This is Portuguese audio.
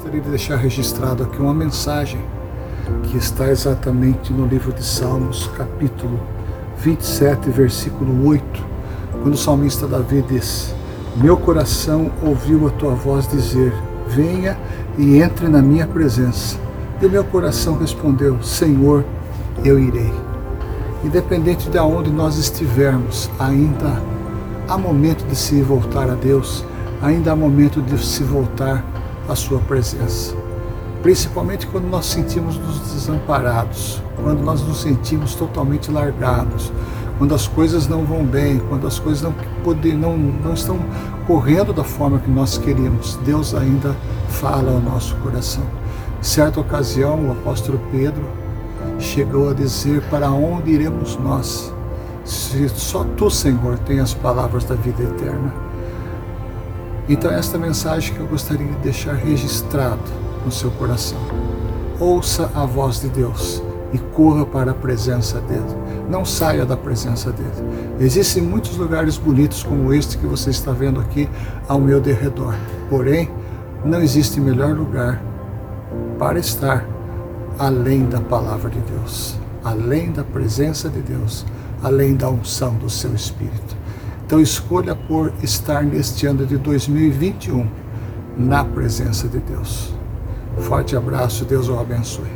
gostaria de deixar registrado aqui uma mensagem que está exatamente no livro de Salmos, capítulo 27, versículo 8, quando o salmista Davi diz: Meu coração ouviu a tua voz dizer: Venha e entre na minha presença. E meu coração respondeu: Senhor, eu irei. Independente de aonde nós estivermos, ainda há momento de se voltar a Deus, ainda há momento de se voltar à Sua presença. Principalmente quando nós sentimos nos desamparados, quando nós nos sentimos totalmente largados, quando as coisas não vão bem, quando as coisas não, não, não estão correndo da forma que nós queríamos, Deus ainda fala ao nosso coração. Em certa ocasião, o apóstolo Pedro chegou a dizer: Para onde iremos nós? Se só tu, Senhor, tem as palavras da vida eterna. Então, esta mensagem que eu gostaria de deixar registrado no seu coração. Ouça a voz de Deus e corra para a presença dele. Não saia da presença dele. Existem muitos lugares bonitos como este que você está vendo aqui ao meu derredor. Porém, não existe melhor lugar para estar além da palavra de Deus, além da presença de Deus, além da unção do seu Espírito. Então escolha por estar neste ano de 2021 na presença de Deus. Forte abraço, Deus o abençoe.